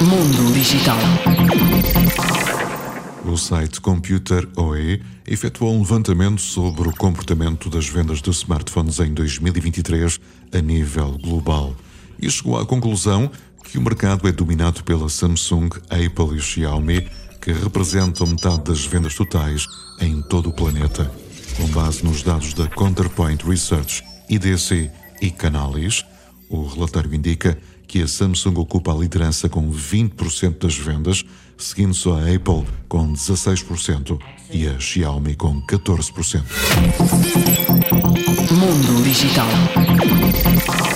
Mundo Digital. O site Computer OE efetuou um levantamento sobre o comportamento das vendas de smartphones em 2023 a nível global e chegou à conclusão que o mercado é dominado pela Samsung, Apple e Xiaomi, que representam metade das vendas totais em todo o planeta. Com base nos dados da Counterpoint Research, IDC e Canalys, o relatório indica que a Samsung ocupa a liderança com 20% das vendas, seguindo-se a Apple com 16% e a Xiaomi com 14%. Mundo Digital.